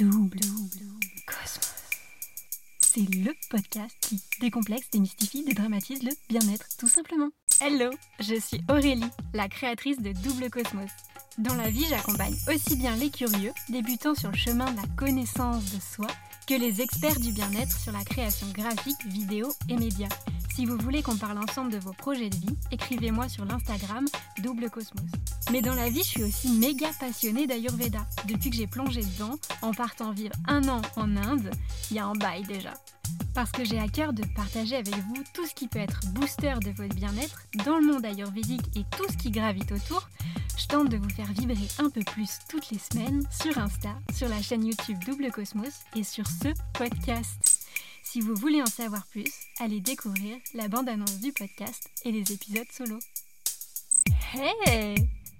Double Cosmos. C'est le podcast qui décomplexe, démystifie, dédramatise le bien-être, tout simplement. Hello, je suis Aurélie, la créatrice de Double Cosmos. Dans la vie, j'accompagne aussi bien les curieux, débutant sur le chemin de la connaissance de soi, que les experts du bien-être sur la création graphique, vidéo et médias. Si vous voulez qu'on parle ensemble de vos projets de vie, écrivez-moi sur l'Instagram Double Cosmos. Mais dans la vie, je suis aussi méga passionnée d'Ayurveda. Depuis que j'ai plongé dedans, en partant vivre un an en Inde, il y a un bail déjà. Parce que j'ai à cœur de partager avec vous tout ce qui peut être booster de votre bien-être dans le monde ayurvédique et tout ce qui gravite autour, je tente de vous faire vibrer un peu plus toutes les semaines sur Insta, sur la chaîne YouTube Double Cosmos et sur ce podcast. Si vous voulez en savoir plus, allez découvrir la bande-annonce du podcast et les épisodes solo. Hey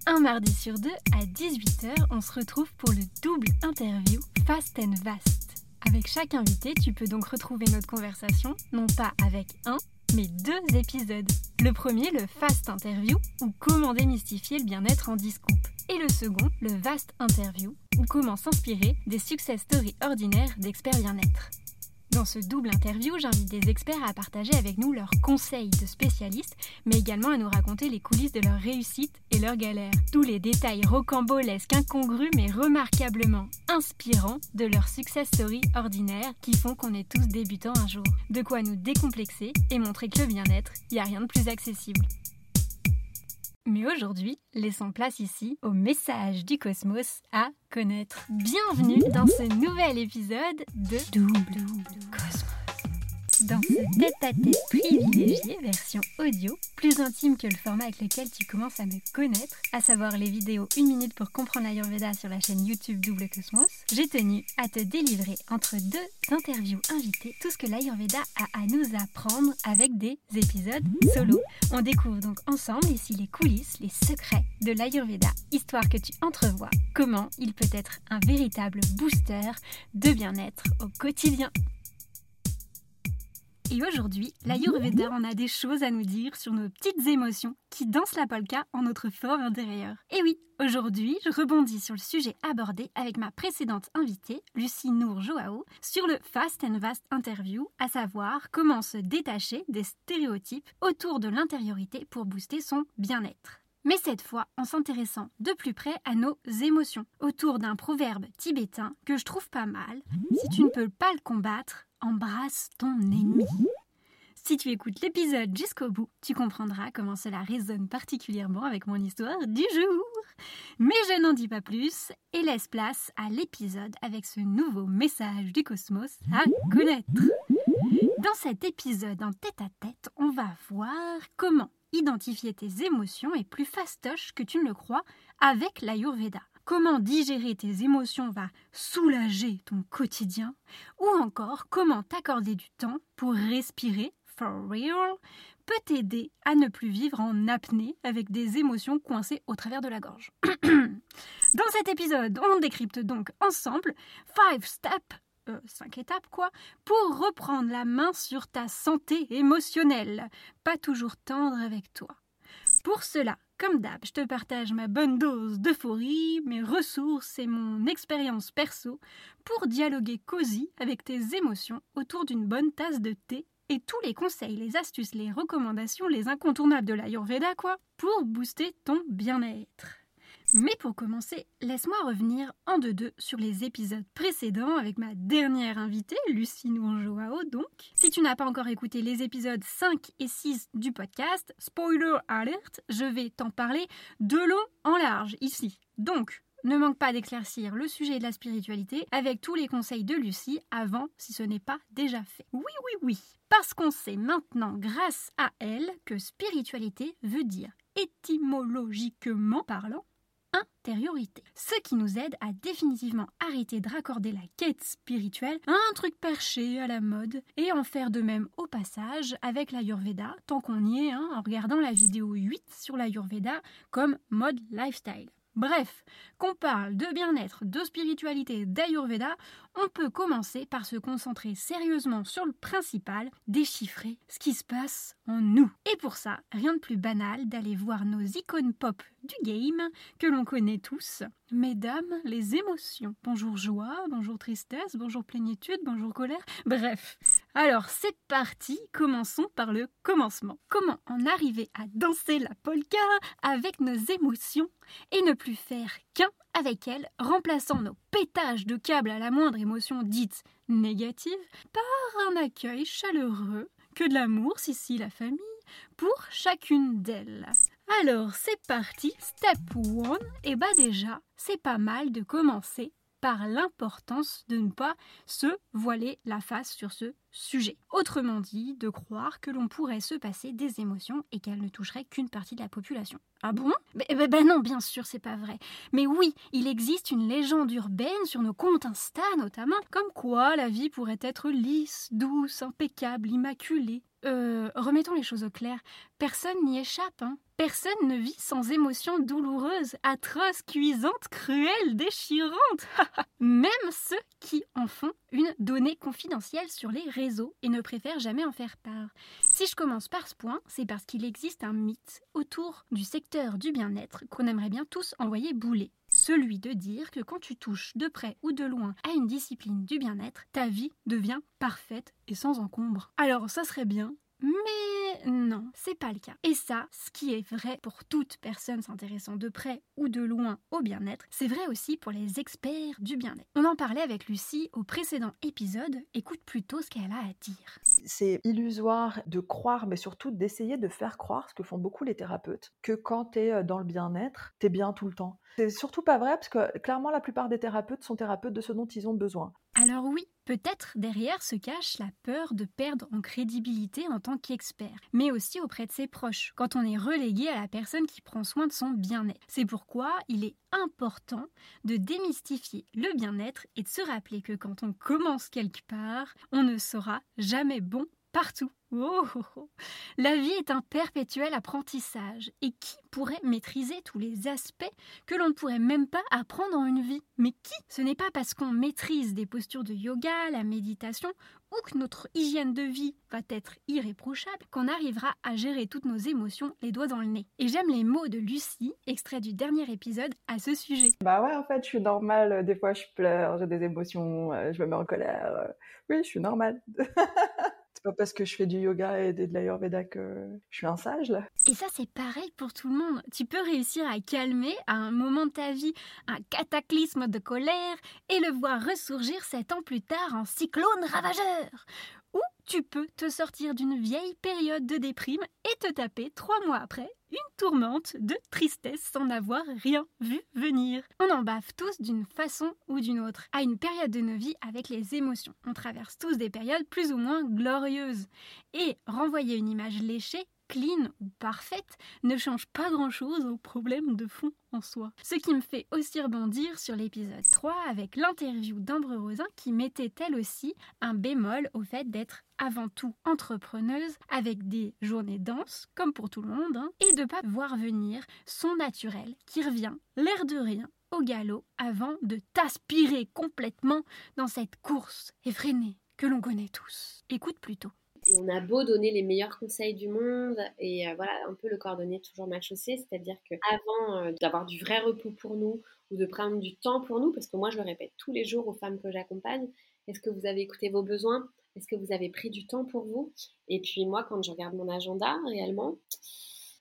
Un mardi sur deux à 18h, on se retrouve pour le double interview Fast and Vast. Avec chaque invité, tu peux donc retrouver notre conversation, non pas avec un, mais deux épisodes. Le premier, le Fast Interview, ou comment démystifier le bien-être en 10 coupes. Et le second, le Vast Interview, ou comment s'inspirer des success stories ordinaires d'experts bien-être. Dans ce double interview, j'invite des experts à partager avec nous leurs conseils de spécialistes, mais également à nous raconter les coulisses de leur réussite et leurs galères. Tous les détails rocambolesques, incongrus, mais remarquablement inspirants de leur success story ordinaire qui font qu'on est tous débutants un jour. De quoi nous décomplexer et montrer que le bien-être, il n'y a rien de plus accessible. Mais aujourd'hui, laissons place ici au message du cosmos à connaître. Bienvenue dans ce nouvel épisode de Double Cosmos. Dans ce tête-à-tête privilégié, version audio, plus intime que le format avec lequel tu commences à me connaître, à savoir les vidéos 1 minute pour comprendre l'Ayurveda sur la chaîne YouTube Double Cosmos, j'ai tenu à te délivrer entre deux interviews invitées tout ce que l'Ayurveda a à nous apprendre avec des épisodes solo. On découvre donc ensemble ici les coulisses, les secrets de l'Ayurveda, histoire que tu entrevois comment il peut être un véritable booster de bien-être au quotidien. Et aujourd'hui, l'Ayurveda en a des choses à nous dire sur nos petites émotions qui dansent la polka en notre fort intérieur. Et oui, aujourd'hui, je rebondis sur le sujet abordé avec ma précédente invitée, Lucie Nour Joao, sur le Fast and Vast Interview, à savoir comment se détacher des stéréotypes autour de l'intériorité pour booster son bien-être mais cette fois en s'intéressant de plus près à nos émotions, autour d'un proverbe tibétain que je trouve pas mal. Si tu ne peux pas le combattre, embrasse ton ennemi. Si tu écoutes l'épisode jusqu'au bout, tu comprendras comment cela résonne particulièrement avec mon histoire du jour. Mais je n'en dis pas plus et laisse place à l'épisode avec ce nouveau message du cosmos à connaître. Dans cet épisode en tête-à-tête, on va voir comment identifier tes émotions est plus fastoche que tu ne le crois avec l'Ayurveda. Comment digérer tes émotions va soulager ton quotidien ou encore comment t'accorder du temps pour respirer for real peut t'aider à ne plus vivre en apnée avec des émotions coincées au travers de la gorge. Dans cet épisode, on décrypte donc ensemble 5 steps euh, cinq étapes quoi, pour reprendre la main sur ta santé émotionnelle, pas toujours tendre avec toi. Pour cela, comme d'hab, je te partage ma bonne dose d'euphorie, mes ressources et mon expérience perso pour dialoguer cosy avec tes émotions autour d'une bonne tasse de thé et tous les conseils, les astuces, les recommandations, les incontournables de l'Ayurveda quoi, pour booster ton bien-être. Mais pour commencer, laisse-moi revenir en deux-deux sur les épisodes précédents avec ma dernière invitée, Lucie Nourjoao donc. Si tu n'as pas encore écouté les épisodes 5 et 6 du podcast, spoiler alert, je vais t'en parler de long en large ici. Donc, ne manque pas d'éclaircir le sujet de la spiritualité avec tous les conseils de Lucie avant si ce n'est pas déjà fait. Oui, oui, oui. Parce qu'on sait maintenant, grâce à elle, que spiritualité veut dire étymologiquement parlant intériorité. Ce qui nous aide à définitivement arrêter de raccorder la quête spirituelle à un truc perché à la mode et en faire de même au passage avec l'Ayurveda, tant qu'on y est, hein, en regardant la vidéo 8 sur l'Ayurveda comme mode lifestyle. Bref, qu'on parle de bien-être, de spiritualité, d'Ayurveda, on peut commencer par se concentrer sérieusement sur le principal, déchiffrer ce qui se passe en nous. Et pour ça, rien de plus banal d'aller voir nos icônes pop du game, que l'on connaît tous, Mesdames, les émotions. Bonjour joie, bonjour tristesse, bonjour plénitude, bonjour colère. Bref. Alors c'est parti, commençons par le commencement. Comment en arriver à danser la polka avec nos émotions et ne plus faire avec elles, remplaçant nos pétages de câbles à la moindre émotion dite négative par un accueil chaleureux, que de l'amour, si si la famille, pour chacune d'elles. Alors c'est parti, step one, et bah déjà, c'est pas mal de commencer par l'importance de ne pas se voiler la face sur ce sujet. Autrement dit, de croire que l'on pourrait se passer des émotions et qu'elles ne toucheraient qu'une partie de la population. Ah bon? Ben non, bien sûr, c'est pas vrai. Mais oui, il existe une légende urbaine sur nos comptes Insta notamment, comme quoi la vie pourrait être lisse, douce, impeccable, immaculée. Euh, remettons les choses au clair. Personne n'y échappe, hein. Personne ne vit sans émotions douloureuses, atroces, cuisantes, cruelles, déchirantes. Même ceux qui en font une donnée confidentielle sur les réseaux et ne préfèrent jamais en faire part. Si je commence par ce point, c'est parce qu'il existe un mythe autour du secteur du bien-être qu'on aimerait bien tous envoyer bouler. Celui de dire que quand tu touches de près ou de loin à une discipline du bien-être, ta vie devient parfaite et sans encombre. Alors ça serait bien, mais non, c'est pas le cas. Et ça, ce qui est vrai pour toute personne s'intéressant de près ou de loin au bien-être, c'est vrai aussi pour les experts du bien-être. On en parlait avec Lucie au précédent épisode, écoute plutôt ce qu'elle a à dire. C'est illusoire de croire, mais surtout d'essayer de faire croire, ce que font beaucoup les thérapeutes, que quand tu es dans le bien-être, tu es bien tout le temps. C'est surtout pas vrai parce que clairement la plupart des thérapeutes sont thérapeutes de ce dont ils ont besoin. Alors oui, peut-être derrière se cache la peur de perdre en crédibilité en tant qu'expert, mais aussi auprès de ses proches, quand on est relégué à la personne qui prend soin de son bien-être. C'est pourquoi il est important de démystifier le bien-être et de se rappeler que quand on commence quelque part, on ne sera jamais bon partout. Oh, oh, oh, La vie est un perpétuel apprentissage. Et qui pourrait maîtriser tous les aspects que l'on ne pourrait même pas apprendre en une vie? Mais qui? Ce n'est pas parce qu'on maîtrise des postures de yoga, la méditation, ou que notre hygiène de vie va être irréprochable qu'on arrivera à gérer toutes nos émotions les doigts dans le nez. Et j'aime les mots de Lucie, extrait du dernier épisode, à ce sujet. Bah ouais, en fait, je suis normale. Des fois, je pleure, j'ai des émotions, euh, je me mets en colère. Oui, je suis normale. Pas parce que je fais du yoga et de l'ayurveda que je suis un sage là. Et ça c'est pareil pour tout le monde. Tu peux réussir à calmer à un moment de ta vie un cataclysme de colère et le voir ressurgir sept ans plus tard en cyclone ravageur. Ou tu peux te sortir d'une vieille période de déprime et te taper trois mois après une tourmente de tristesse sans avoir rien vu venir. On en bave tous d'une façon ou d'une autre, à une période de nos vies avec les émotions. On traverse tous des périodes plus ou moins glorieuses. Et renvoyer une image léchée clean ou parfaite ne change pas grand-chose au problème de fond en soi. Ce qui me fait aussi rebondir sur l'épisode 3 avec l'interview d'Ambre Rosin qui mettait elle aussi un bémol au fait d'être avant tout entrepreneuse avec des journées denses comme pour tout le monde hein, et de pas voir venir son naturel qui revient l'air de rien au galop avant de t'aspirer complètement dans cette course effrénée que l'on connaît tous. Écoute plutôt. Et on a beau donner les meilleurs conseils du monde et euh, voilà, un peu le cordonnier toujours mal chaussé, c'est-à-dire qu'avant euh, d'avoir du vrai repos pour nous ou de prendre du temps pour nous, parce que moi je le répète tous les jours aux femmes que j'accompagne, est-ce que vous avez écouté vos besoins? Est-ce que vous avez pris du temps pour vous? Et puis moi, quand je regarde mon agenda réellement,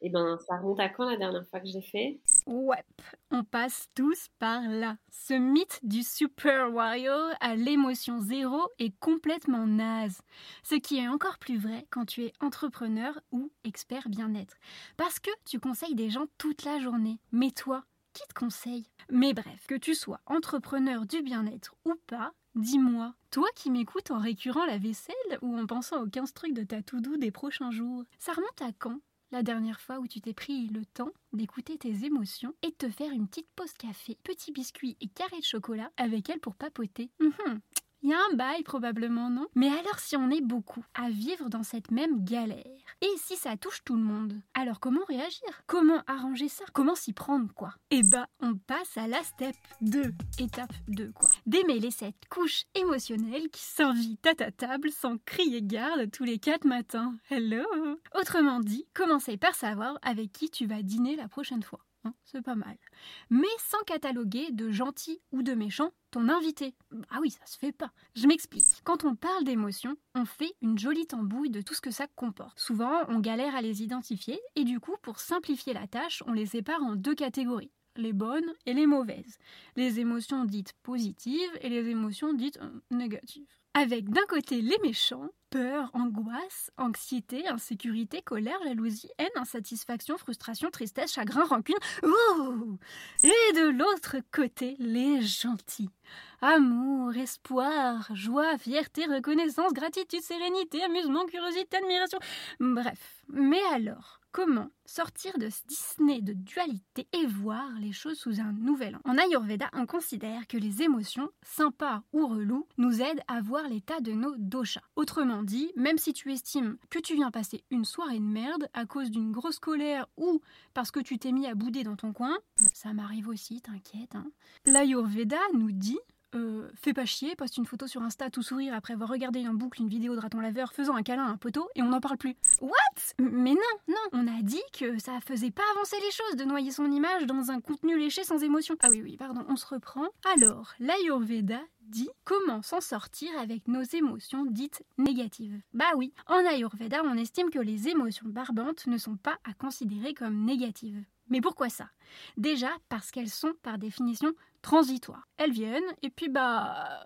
eh ben, ça remonte à quand la dernière fois que j'ai fait? Ouais, on passe tous par là. Ce mythe du super warrior à l'émotion zéro est complètement naze. Ce qui est encore plus vrai quand tu es entrepreneur ou expert bien-être. Parce que tu conseilles des gens toute la journée. Mais toi, qui te conseille? Mais bref, que tu sois entrepreneur du bien-être ou pas, Dis-moi, toi qui m'écoutes en récurant la vaisselle ou en pensant aux 15 trucs de ta to-do des prochains jours, ça remonte à quand? La dernière fois où tu t'es pris le temps d'écouter tes émotions et de te faire une petite pause café, petit biscuit et carré de chocolat avec elle pour papoter. Mhm. Il y a un bail probablement, non? Mais alors si on est beaucoup à vivre dans cette même galère, et si ça touche tout le monde, alors comment réagir? Comment arranger ça? Comment s'y prendre quoi? Eh bah on passe à la step 2, étape 2 quoi. Démêler cette couche émotionnelle qui s'invite à ta table sans crier garde tous les 4 matins. Hello Autrement dit, commencez par savoir avec qui tu vas dîner la prochaine fois. hein, c'est pas mal. Mais sans cataloguer de gentil ou de méchant ton invité. Ah oui, ça se fait pas. Je m'explique. Quand on parle d'émotions, on fait une jolie tambouille de tout ce que ça comporte. Souvent, on galère à les identifier et du coup, pour simplifier la tâche, on les sépare en deux catégories les bonnes et les mauvaises, les émotions dites positives et les émotions dites euh, négatives. Avec d'un côté les méchants, peur, angoisse, anxiété, insécurité, colère, jalousie, haine, insatisfaction, frustration, tristesse, chagrin, rancune. et de l'autre côté, les gentils. Amour, espoir, joie, fierté, reconnaissance, gratitude, sérénité, amusement, curiosité, admiration. Bref. Mais alors, Comment sortir de ce Disney de dualité et voir les choses sous un nouvel angle En Ayurveda, on considère que les émotions, sympas ou reloues, nous aident à voir l'état de nos doshas. Autrement dit, même si tu estimes que tu viens passer une soirée de merde à cause d'une grosse colère ou parce que tu t'es mis à bouder dans ton coin, ça m'arrive aussi, t'inquiète. Hein. L'Ayurveda nous dit euh, fais pas chier, poste une photo sur Insta tout sourire après avoir regardé en boucle une vidéo de raton laveur faisant un câlin à un poteau et on n'en parle plus. What? Mais non, non, on a dit que ça faisait pas avancer les choses de noyer son image dans un contenu léché sans émotion. Ah oui, oui, pardon, on se reprend. Alors, l'Ayurveda dit comment s'en sortir avec nos émotions dites négatives. Bah oui, en Ayurveda, on estime que les émotions barbantes ne sont pas à considérer comme négatives. Mais pourquoi ça? Déjà parce qu'elles sont par définition transitoires. Elles viennent et puis bah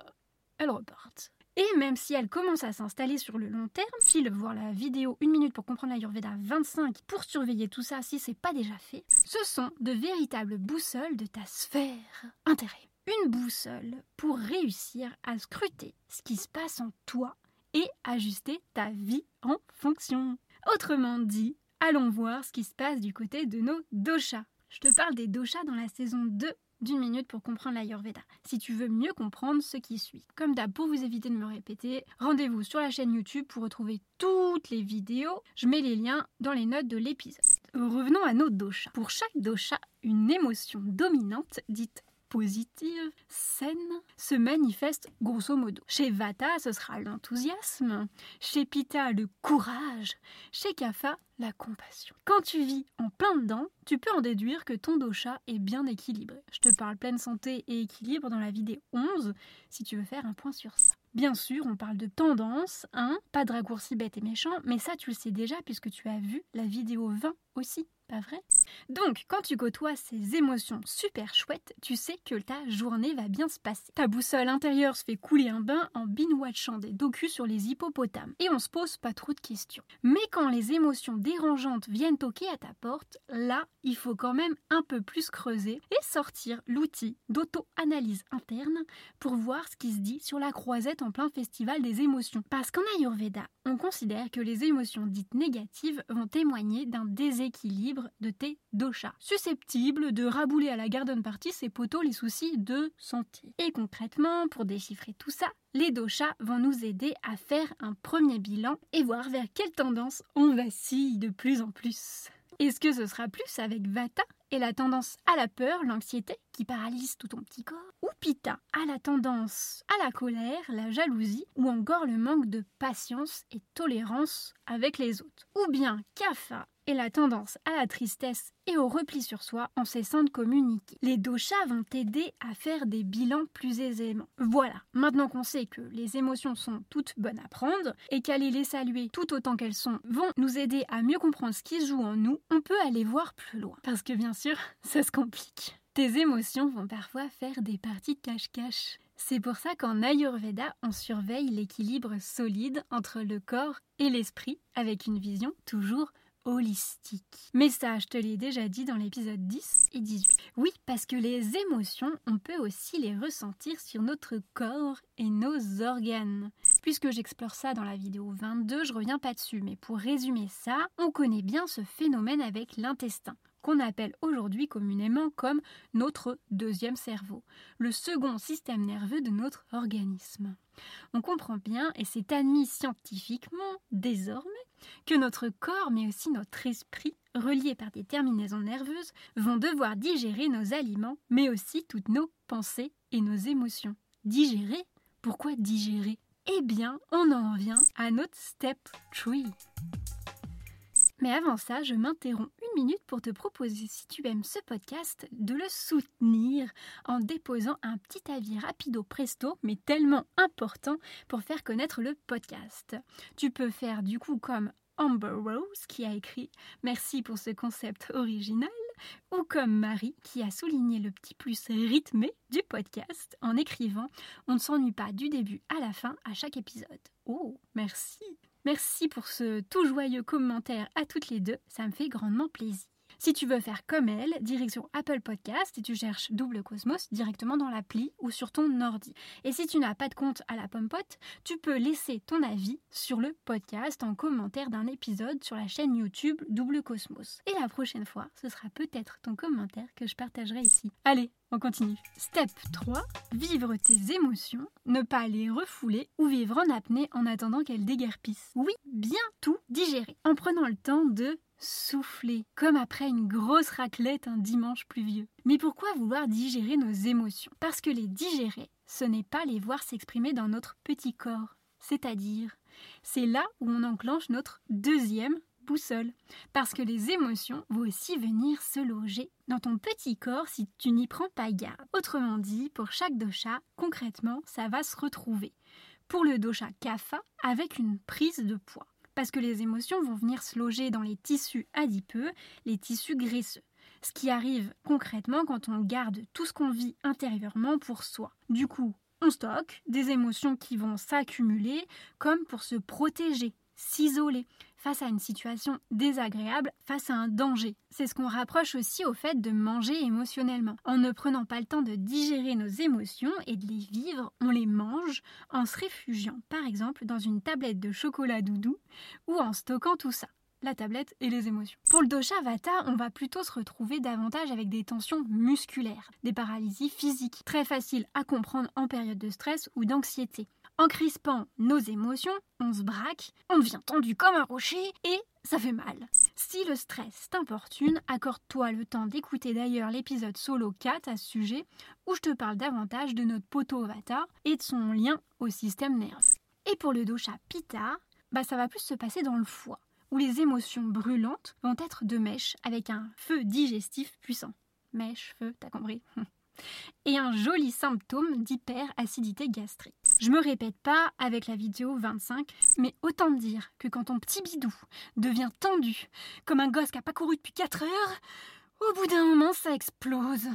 elles repartent. Et même si elles commencent à s'installer sur le long terme, file voir la vidéo 1 minute pour comprendre l'Ayurveda 25 pour surveiller tout ça si c'est pas déjà fait, ce sont de véritables boussoles de ta sphère intérêt. Une boussole pour réussir à scruter ce qui se passe en toi et ajuster ta vie en fonction. Autrement dit, allons voir ce qui se passe du côté de nos doshas. Je te parle des doshas dans la saison 2 d'une minute pour comprendre l'Ayurveda, si tu veux mieux comprendre ce qui suit. Comme d'hab, pour vous éviter de me répéter, rendez-vous sur la chaîne YouTube pour retrouver toutes les vidéos. Je mets les liens dans les notes de l'épisode. Revenons à nos doshas. Pour chaque dosha, une émotion dominante, dite positive, saine, se manifeste grosso modo. Chez Vata, ce sera l'enthousiasme, chez Pitta, le courage, chez Kapha, la compassion. Quand tu vis en plein dedans, tu peux en déduire que ton dosha est bien équilibré. Je te parle pleine santé et équilibre dans la vidéo 11 si tu veux faire un point sur ça. Bien sûr, on parle de tendance, hein, pas de raccourci bête et méchant, mais ça tu le sais déjà puisque tu as vu la vidéo 20 aussi pas vrai? Donc, quand tu côtoies ces émotions super chouettes, tu sais que ta journée va bien se passer. Ta boussole intérieure se fait couler un bain en binge-watchant des docus sur les hippopotames. Et on se pose pas trop de questions. Mais quand les émotions dérangeantes viennent toquer à ta porte, là, il faut quand même un peu plus creuser et sortir l'outil d'auto-analyse interne pour voir ce qui se dit sur la croisette en plein festival des émotions. Parce qu'en Ayurveda, on considère que les émotions dites négatives vont témoigner d'un déséquilibre de tes doshas, susceptibles de rabouler à la garden party ses poteaux les soucis de santé. Et concrètement, pour déchiffrer tout ça, les doshas vont nous aider à faire un premier bilan et voir vers quelle tendance on vacille de plus en plus. Est-ce que ce sera plus avec Vata et la tendance à la peur, l'anxiété qui paralyse tout ton petit corps Ou Pitta à la tendance à la colère, la jalousie ou encore le manque de patience et tolérance avec les autres? Ou bien Kapha et la tendance à la tristesse et au repli sur soi en cessant de communiquer. Les doshas vont t'aider à faire des bilans plus aisément. Voilà, maintenant qu'on sait que les émotions sont toutes bonnes à prendre et qu'aller les saluer tout autant qu'elles sont vont nous aider à mieux comprendre ce qui se joue en nous, on peut aller voir plus loin. Parce que bien sûr, ça se complique. Tes émotions vont parfois faire des parties cache-cache. C'est pour ça qu'en Ayurveda, on surveille l'équilibre solide entre le corps et l'esprit avec une vision toujours holistique. Mais ça, je te l'ai déjà dit dans l'épisode 10 et 18. Oui, parce que les émotions, on peut aussi les ressentir sur notre corps et nos organes. Puisque j'explore ça dans la vidéo 22, je reviens pas dessus, mais pour résumer ça, on connaît bien ce phénomène avec l'intestin qu'on appelle aujourd'hui communément comme notre deuxième cerveau, le second système nerveux de notre organisme. On comprend bien, et c'est admis scientifiquement désormais, que notre corps, mais aussi notre esprit, reliés par des terminaisons nerveuses, vont devoir digérer nos aliments, mais aussi toutes nos pensées et nos émotions. Digérer? Pourquoi digérer? Eh bien, on en vient à notre step 3. Mais avant ça, je m'interromps une minute pour te proposer, si tu aimes ce podcast, de le soutenir en déposant un petit avis rapido presto, mais tellement important pour faire connaître le podcast. Tu peux faire du coup comme Amber Rose qui a écrit Merci pour ce concept original ou comme Marie qui a souligné le petit plus rythmé du podcast en écrivant On ne s'ennuie pas du début à la fin à chaque épisode. Oh, merci. Merci pour ce tout joyeux commentaire à toutes les deux, ça me fait grandement plaisir. Si tu veux faire comme elle, direction Apple Podcast et tu cherches Double Cosmos directement dans l'appli ou sur ton ordi. Et si tu n'as pas de compte à la Pompote, tu peux laisser ton avis sur le podcast en commentaire d'un épisode sur la chaîne YouTube Double Cosmos. Et la prochaine fois, ce sera peut-être ton commentaire que je partagerai ici. Allez, on continue. Step 3. Vivre tes émotions, ne pas les refouler ou vivre en apnée en attendant qu'elles déguerpissent. Oui, bien tout digérer en prenant le temps de souffler, comme après une grosse raclette un dimanche pluvieux. Mais pourquoi vouloir digérer nos émotions? Parce que les digérer, ce n'est pas les voir s'exprimer dans notre petit corps. C'est-à-dire, c'est là où on enclenche notre deuxième boussole. Parce que les émotions vont aussi venir se loger dans ton petit corps si tu n'y prends pas garde. Autrement dit, pour chaque dosha, concrètement, ça va se retrouver. Pour le dosha kapha, avec une prise de poids parce que les émotions vont venir se loger dans les tissus adipeux, les tissus graisseux. Ce qui arrive concrètement quand on garde tout ce qu'on vit intérieurement pour soi. Du coup, on stocke des émotions qui vont s'accumuler comme pour se protéger, s'isoler face à une situation désagréable, face à un danger. C'est ce qu'on rapproche aussi au fait de manger émotionnellement. En ne prenant pas le temps de digérer nos émotions et de les vivre, on les mange en se réfugiant par exemple dans une tablette de chocolat doudou ou en stockant tout ça la tablette et les émotions. Pour le dosha vata, on va plutôt se retrouver davantage avec des tensions musculaires, des paralysies physiques, très faciles à comprendre en période de stress ou d'anxiété. En crispant nos émotions, on se braque, on devient tendu comme un rocher et ça fait mal. Si le stress t'importune, accorde-toi le temps d'écouter d'ailleurs l'épisode solo 4 à ce sujet où je te parle davantage de notre poteau vata et de son lien au système nerveux. Et pour le dosha pitta, bah ça va plus se passer dans le foie, où les émotions brûlantes vont être de mèche avec un feu digestif puissant. Mèche, feu, t'as compris et un joli symptôme d'hyperacidité gastrique. Je me répète pas avec la vidéo 25, mais autant dire que quand ton petit bidou devient tendu, comme un gosse qui n'a pas couru depuis 4 heures, au bout d'un moment ça explose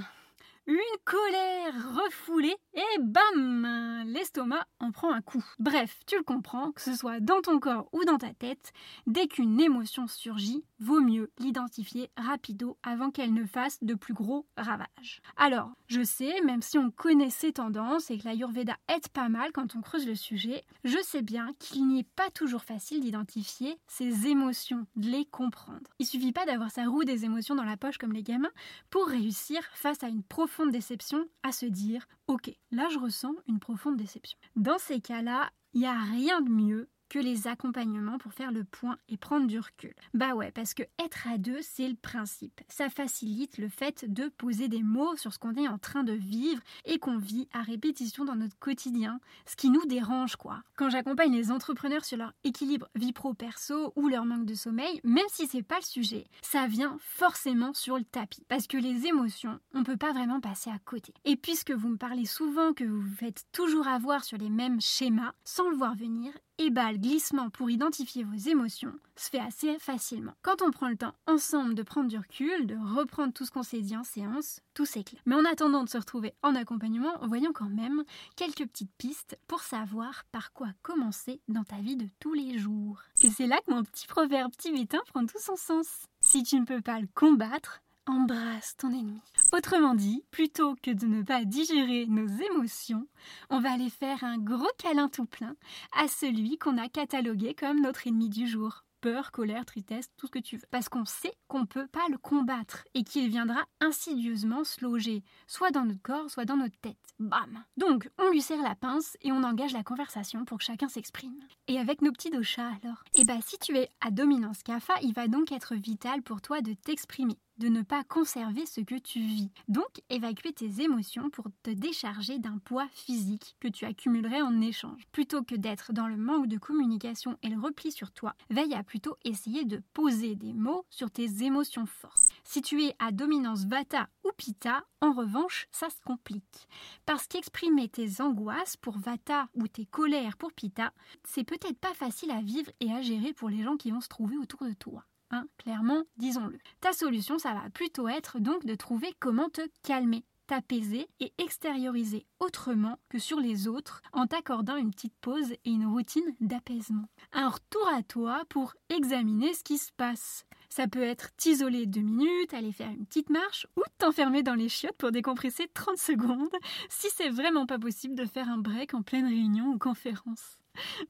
une colère refoulée et bam L'estomac en prend un coup. Bref, tu le comprends, que ce soit dans ton corps ou dans ta tête, dès qu'une émotion surgit, vaut mieux l'identifier rapido avant qu'elle ne fasse de plus gros ravages. Alors, je sais, même si on connaît ces tendances et que l'Ayurveda aide pas mal quand on creuse le sujet, je sais bien qu'il n'est pas toujours facile d'identifier ces émotions, de les comprendre. Il suffit pas d'avoir sa roue des émotions dans la poche comme les gamins pour réussir face à une profonde déception à se dire ok, là je ressens une profonde déception. Dans ces cas-là, il n'y a rien de mieux que les accompagnements pour faire le point et prendre du recul. Bah ouais, parce que être à deux, c'est le principe. Ça facilite le fait de poser des mots sur ce qu'on est en train de vivre et qu'on vit à répétition dans notre quotidien, ce qui nous dérange quoi. Quand j'accompagne les entrepreneurs sur leur équilibre vie pro-perso ou leur manque de sommeil, même si c'est pas le sujet, ça vient forcément sur le tapis. Parce que les émotions, on peut pas vraiment passer à côté. Et puisque vous me parlez souvent que vous vous faites toujours avoir sur les mêmes schémas, sans le voir venir, le glissement pour identifier vos émotions se fait assez facilement. Quand on prend le temps ensemble de prendre du recul, de reprendre tout ce qu'on s'est dit en séance, tout s'éclaire. Mais en attendant de se retrouver en accompagnement, voyons quand même quelques petites pistes pour savoir par quoi commencer dans ta vie de tous les jours. Et c'est là que mon petit proverbe tibétain prend tout son sens. Si tu ne peux pas le combattre, embrasse ton ennemi. Autrement dit, plutôt que de ne pas digérer nos émotions, on va aller faire un gros câlin tout plein à celui qu'on a catalogué comme notre ennemi du jour peur, colère, tristesse, tout ce que tu veux. Parce qu'on sait qu'on ne peut pas le combattre et qu'il viendra insidieusement se loger, soit dans notre corps, soit dans notre tête. Bam Donc, on lui serre la pince et on engage la conversation pour que chacun s'exprime. Et avec nos petits doshas alors? Eh bah, si tu es à dominance kapha, il va donc être vital pour toi de t'exprimer de ne pas conserver ce que tu vis. Donc, évacuer tes émotions pour te décharger d'un poids physique que tu accumulerais en échange. Plutôt que d'être dans le manque de communication et le repli sur toi, veille à plutôt essayer de poser des mots sur tes émotions fortes. Si tu es à dominance Vata ou Pitta, en revanche, ça se complique. Parce qu'exprimer tes angoisses pour Vata ou tes colères pour Pitta, c'est peut-être pas facile à vivre et à gérer pour les gens qui vont se trouver autour de toi. Hein, clairement, disons-le. Ta solution, ça va plutôt être donc de trouver comment te calmer, t'apaiser et extérioriser autrement que sur les autres en t'accordant une petite pause et une routine d'apaisement. Un retour à toi pour examiner ce qui se passe. Ça peut être t'isoler deux minutes, aller faire une petite marche ou t'enfermer dans les chiottes pour décompresser 30 secondes si c'est vraiment pas possible de faire un break en pleine réunion ou conférence.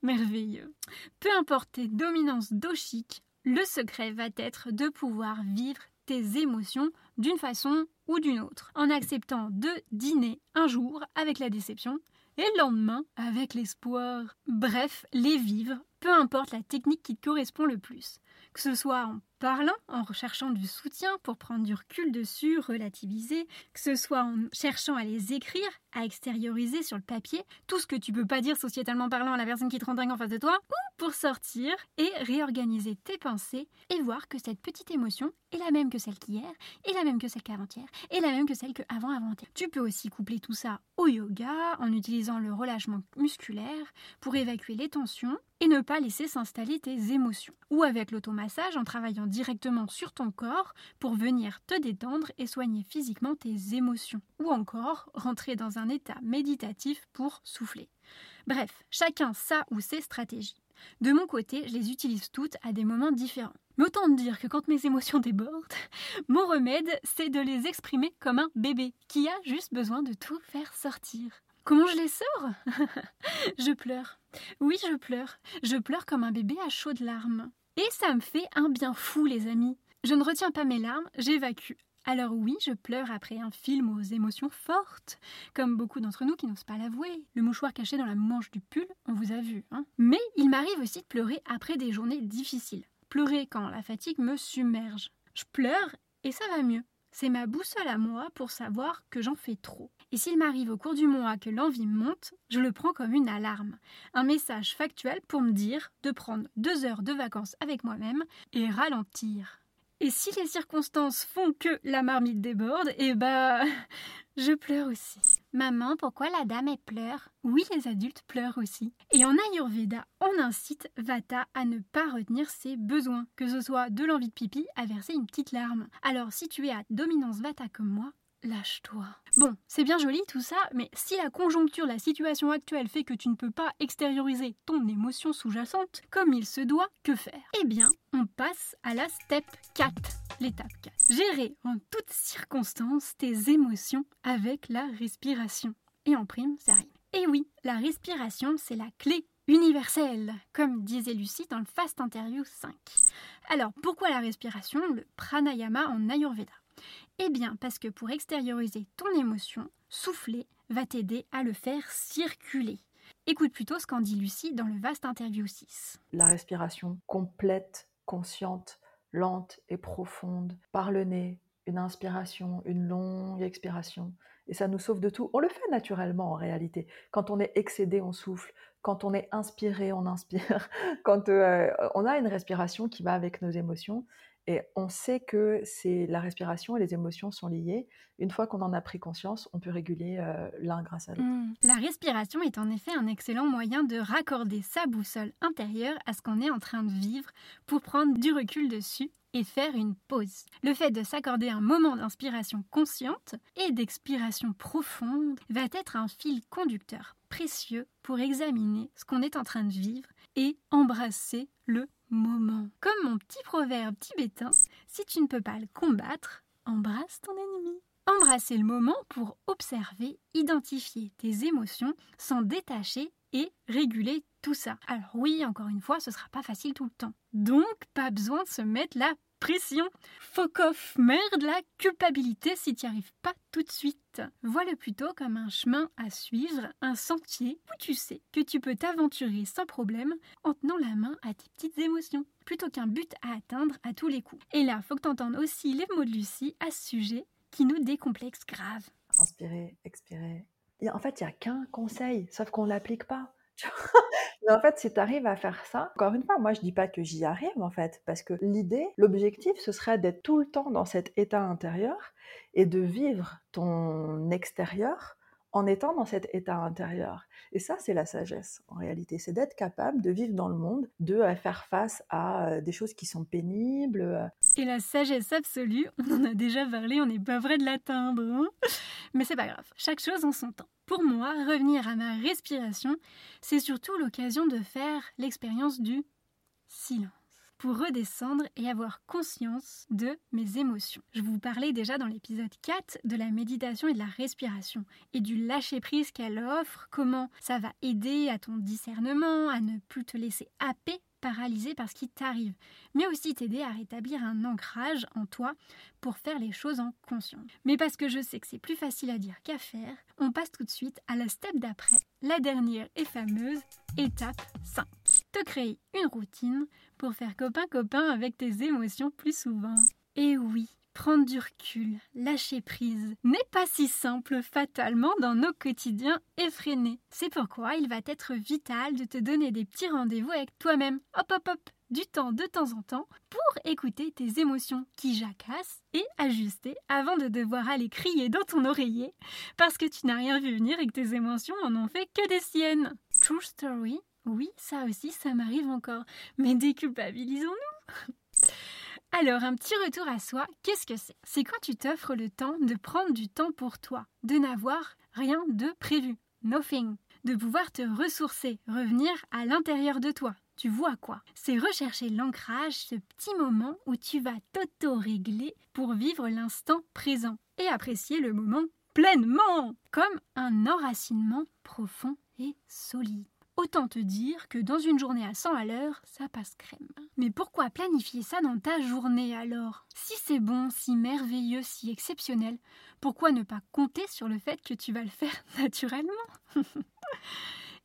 Merveilleux. Peu importe tes dominances doshiques, le secret va être de pouvoir vivre tes émotions d'une façon ou d'une autre, en acceptant de dîner un jour avec la déception et le lendemain avec l'espoir. Bref, les vivre, peu importe la technique qui te correspond le plus. Que ce soit en parlant, en recherchant du soutien pour prendre du recul dessus, relativiser, que ce soit en cherchant à les écrire, à extérioriser sur le papier, tout ce que tu peux pas dire sociétalement parlant à la personne qui te rend dingue en face de toi, ou pour sortir et réorganiser tes pensées et voir que cette petite émotion est la même que celle qu'hier, est la même que celle qu'avant-hier, est la même que celle qu'avant avant-hier. Tu peux aussi coupler tout ça au yoga en utilisant le relâchement musculaire pour évacuer les tensions et ne pas laisser s'installer tes émotions. Ou avec l'automassage en travaillant directement sur ton corps pour venir te détendre et soigner physiquement tes émotions. Ou encore rentrer dans un état méditatif pour souffler. Bref, chacun sa ou ses stratégies. De mon côté, je les utilise toutes à des moments différents. Mais autant dire que quand mes émotions débordent, mon remède, c'est de les exprimer comme un bébé qui a juste besoin de tout faire sortir. Comment je les sors? Je pleure. Oui, je pleure. Je pleure comme un bébé à chaudes larmes. Et ça me fait un bien fou, les amis. Je ne retiens pas mes larmes, j'évacue. Alors oui, je pleure après un film aux émotions fortes, comme beaucoup d'entre nous qui n'osent pas l'avouer. Le mouchoir caché dans la manche du pull, on vous a vu. Hein Mais il m'arrive aussi de pleurer après des journées difficiles. Pleurer quand la fatigue me submerge. Je pleure et ça va mieux. C'est ma boussole à moi pour savoir que j'en fais trop. Et s'il m'arrive au cours du mois que l'envie monte, je le prends comme une alarme, un message factuel pour me dire de prendre deux heures de vacances avec moi-même et ralentir. Et si les circonstances font que la marmite déborde, eh bah, je pleure aussi. Maman, pourquoi la dame elle pleure? Oui, les adultes pleurent aussi. Et en Ayurveda, on incite Vata à ne pas retenir ses besoins, que ce soit de l'envie de pipi à verser une petite larme. Alors si tu es à dominance Vata comme moi, Lâche-toi. Bon, c'est bien joli tout ça, mais si la conjoncture, la situation actuelle fait que tu ne peux pas extérioriser ton émotion sous-jacente comme il se doit, que faire? Eh bien, on passe à la step 4, l'étape 4. Gérer en toutes circonstances tes émotions avec la respiration. Et en prime, ça arrive. Et oui, la respiration, c'est la clé universelle, comme disait Lucie dans le Fast Interview 5. Alors, pourquoi la respiration? Le pranayama en Ayurveda. Eh bien, parce que pour extérioriser ton émotion, souffler va t'aider à le faire circuler. Écoute plutôt ce qu'en dit Lucie dans le vaste interview 6. La respiration complète, consciente, lente et profonde, par le nez, une inspiration, une longue expiration, et ça nous sauve de tout. On le fait naturellement en réalité. Quand on est excédé, on souffle. Quand on est inspiré, on inspire. Quand euh, on a une respiration qui va avec nos émotions, et on sait que la respiration et les émotions sont liées. Une fois qu'on en a pris conscience, on peut réguler euh, l'un grâce à l'autre. Mmh. La respiration est en effet un excellent moyen de raccorder sa boussole intérieure à ce qu'on est en train de vivre pour prendre du recul dessus et faire une pause. Le fait de s'accorder un moment d'inspiration consciente et d'expiration profonde va être un fil conducteur précieux pour examiner ce qu'on est en train de vivre et embrasser le moment. Comme mon petit proverbe tibétain, si tu ne peux pas le combattre, embrasse ton ennemi. Embrasser le moment pour observer, identifier tes émotions, s'en détacher et réguler tout ça. Alors oui, encore une fois, ce sera pas facile tout le temps. Donc, pas besoin de se mettre la pression. Fuck off, merde, la culpabilité si tu n'y arrives pas tout de suite. Vois-le plutôt comme un chemin à suivre, un sentier où tu sais que tu peux t'aventurer sans problème en tenant la main à tes petites émotions, plutôt qu'un but à atteindre à tous les coups. Et là, faut que tu entendes aussi les mots de Lucie à ce sujet qui nous décomplexe grave. Inspirer, expirer. En fait, il n'y a qu'un conseil, sauf qu'on ne l'applique pas. En fait, si tu arrives à faire ça, encore une fois, moi je dis pas que j'y arrive en fait, parce que l'idée, l'objectif, ce serait d'être tout le temps dans cet état intérieur et de vivre ton extérieur en étant dans cet état intérieur. Et ça, c'est la sagesse, en réalité. C'est d'être capable de vivre dans le monde, de euh, faire face à euh, des choses qui sont pénibles. Et la sagesse absolue, on en a déjà parlé, on n'est pas vrai de l'atteindre. Hein Mais c'est pas grave, chaque chose en son temps. Pour moi, revenir à ma respiration, c'est surtout l'occasion de faire l'expérience du silence pour redescendre et avoir conscience de mes émotions. Je vous parlais déjà dans l'épisode 4 de la méditation et de la respiration et du lâcher-prise qu'elle offre, comment ça va aider à ton discernement, à ne plus te laisser happer paralysé par ce qui t'arrive, mais aussi t'aider à rétablir un ancrage en toi pour faire les choses en conscience. Mais parce que je sais que c'est plus facile à dire qu'à faire, on passe tout de suite à la step d'après, la dernière et fameuse étape 5. Te créer une routine pour faire copain-copain avec tes émotions plus souvent. Et oui, prendre du recul, lâcher prise, n'est pas si simple fatalement dans nos quotidiens effrénés. C'est pourquoi il va être vital de te donner des petits rendez-vous avec toi-même. Hop hop hop du temps de temps en temps pour écouter tes émotions qui jacassent et ajuster avant de devoir aller crier dans ton oreiller parce que tu n'as rien vu venir et que tes émotions en ont fait que des siennes. True story, oui, ça aussi, ça m'arrive encore. Mais déculpabilisons-nous Alors, un petit retour à soi, qu'est-ce que c'est? C'est quand tu t'offres le temps de prendre du temps pour toi, de n'avoir rien de prévu, nothing, de pouvoir te ressourcer, revenir à l'intérieur de toi. Tu vois quoi? C'est rechercher l'ancrage, ce petit moment où tu vas t'auto-régler pour vivre l'instant présent et apprécier le moment pleinement, comme un enracinement profond et solide. Autant te dire que dans une journée à 100 à l'heure, ça passe crème. Mais pourquoi planifier ça dans ta journée alors? Si c'est bon, si merveilleux, si exceptionnel, pourquoi ne pas compter sur le fait que tu vas le faire naturellement?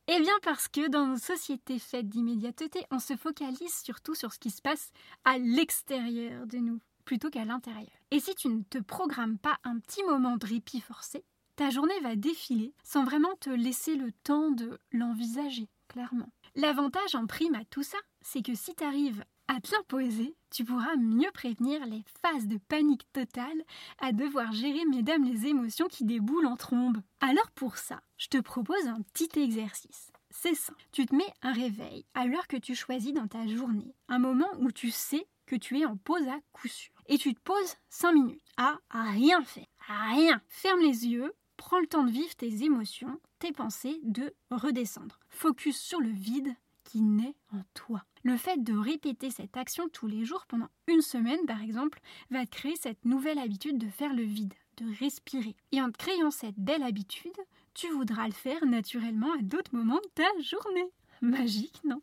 Eh bien parce que dans nos sociétés faites d'immédiateté, on se focalise surtout sur ce qui se passe à l'extérieur de nous plutôt qu'à l'intérieur. Et si tu ne te programmes pas un petit moment de répit forcé, ta journée va défiler sans vraiment te laisser le temps de l'envisager, clairement. L'avantage en prime à tout ça, c'est que si tu arrives à te l'imposer, tu pourras mieux prévenir les phases de panique totale à devoir gérer, mesdames, les émotions qui déboulent en trombe. Alors pour ça, je te propose un petit exercice. C'est ça. Tu te mets un réveil à l'heure que tu choisis dans ta journée, un moment où tu sais que tu es en pause à coup sûr. Et tu te poses 5 minutes à, rien faire. Rien. Ferme les yeux, Prends le temps de vivre tes émotions, tes pensées, de redescendre. Focus sur le vide qui naît en toi. Le fait de répéter cette action tous les jours pendant une semaine, par exemple, va créer cette nouvelle habitude de faire le vide, de respirer. Et en créant cette belle habitude, tu voudras le faire naturellement à d'autres moments de ta journée. Magique, non?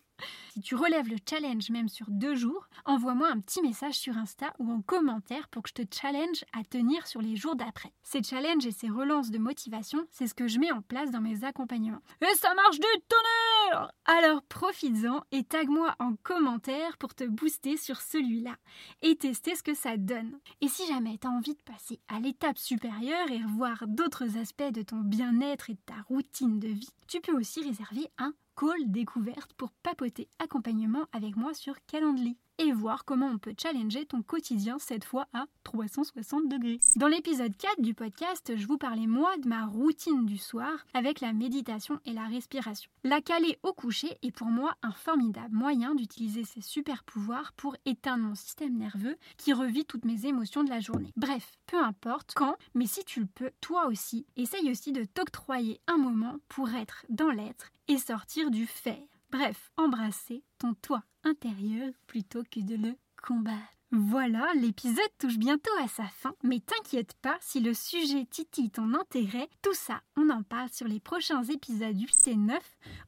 Si tu relèves le challenge même sur deux jours, envoie-moi un petit message sur Insta ou en commentaire pour que je te challenge à tenir sur les jours d'après. Ces challenges et ces relances de motivation, c'est ce que je mets en place dans mes accompagnements. Et ça marche du tonnerre Alors profites-en et tag-moi en commentaire pour te booster sur celui-là et tester ce que ça donne. Et si jamais tu as envie de passer à l'étape supérieure et revoir d'autres aspects de ton bien-être et de ta routine de vie, tu peux aussi réserver un call découverte pour papoter accompagnement avec moi sur Calendly et voir comment on peut challenger ton quotidien cette fois à 360 degrés. Dans l'épisode 4 du podcast, je vous parlais moi de ma routine du soir avec la méditation et la respiration. La caler au coucher est pour moi un formidable moyen d'utiliser ces super pouvoirs pour éteindre mon système nerveux qui revit toutes mes émotions de la journée. Bref, peu importe quand, mais si tu le peux, toi aussi, essaye aussi de t'octroyer un moment pour être dans l'être et sortir du faire. Bref, embrasser ton toi intérieur plutôt que de le combattre. Voilà, l'épisode touche bientôt à sa fin, mais t'inquiète pas, si le sujet titille ton intérêt, tout ça, on en parle sur les prochains épisodes 8 et 9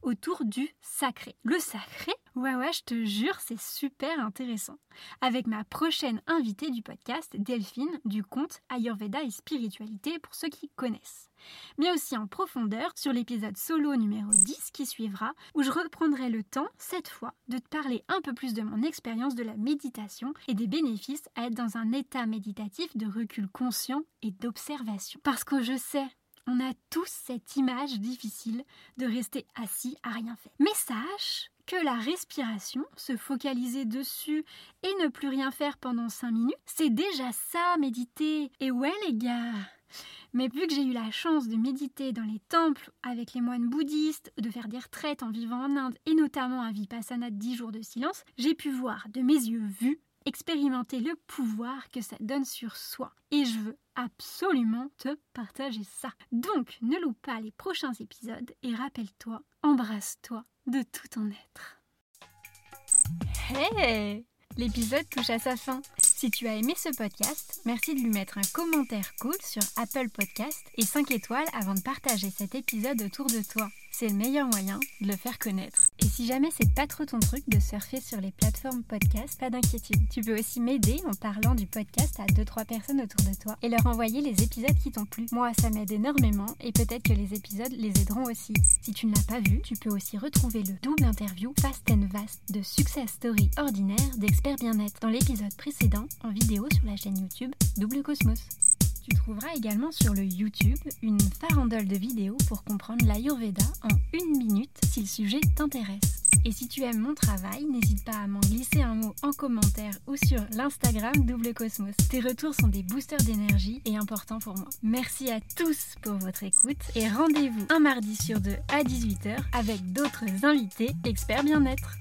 autour du sacré. Le sacré, Ouais, ouais, je te jure, c'est super intéressant. Avec ma prochaine invitée du podcast, Delphine, du compte Ayurveda et Spiritualité pour ceux qui connaissent. Mais aussi en profondeur sur l'épisode solo numéro 10 qui suivra, où je reprendrai le temps, cette fois, de te parler un peu plus de mon expérience de la méditation et des bénéfices à être dans un état méditatif de recul conscient et d'observation. Parce que je sais, on a tous cette image difficile de rester assis à rien faire. Mais sache que la respiration, se focaliser dessus et ne plus rien faire pendant 5 minutes, c'est déjà ça, méditer. Et ouais les gars mais vu que j'ai eu la chance de méditer dans les temples avec les moines bouddhistes, de faire des retraites en vivant en Inde et notamment un vipassana de 10 jours de silence, j'ai pu voir de mes yeux vus expérimenter le pouvoir que ça donne sur soi. Et je veux absolument te partager ça. Donc, ne loupe pas les prochains épisodes et rappelle-toi, embrasse-toi de tout ton être. Hey L'épisode touche à sa fin. Si tu as aimé ce podcast, merci de lui mettre un commentaire cool sur Apple Podcast et 5 étoiles avant de partager cet épisode autour de toi. C'est le meilleur moyen de le faire connaître. Et si jamais c'est pas trop ton truc de surfer sur les plateformes podcast, pas d'inquiétude. Tu peux aussi m'aider en parlant du podcast à 2-3 personnes autour de toi et leur envoyer les épisodes qui t'ont plu. Moi, ça m'aide énormément et peut-être que les épisodes les aideront aussi. Si tu ne l'as pas vu, tu peux aussi retrouver le double interview Fast and Vast de Success Story ordinaire d'experts bien-être dans l'épisode précédent en vidéo sur la chaîne YouTube Double Cosmos. Tu trouveras également sur le YouTube une farandole de vidéos pour comprendre l'Ayurveda en une minute si le sujet t'intéresse. Et si tu aimes mon travail, n'hésite pas à m'en glisser un mot en commentaire ou sur l'Instagram Double Cosmos. Tes retours sont des boosters d'énergie et importants pour moi. Merci à tous pour votre écoute et rendez-vous un mardi sur deux à 18h avec d'autres invités experts bien-être.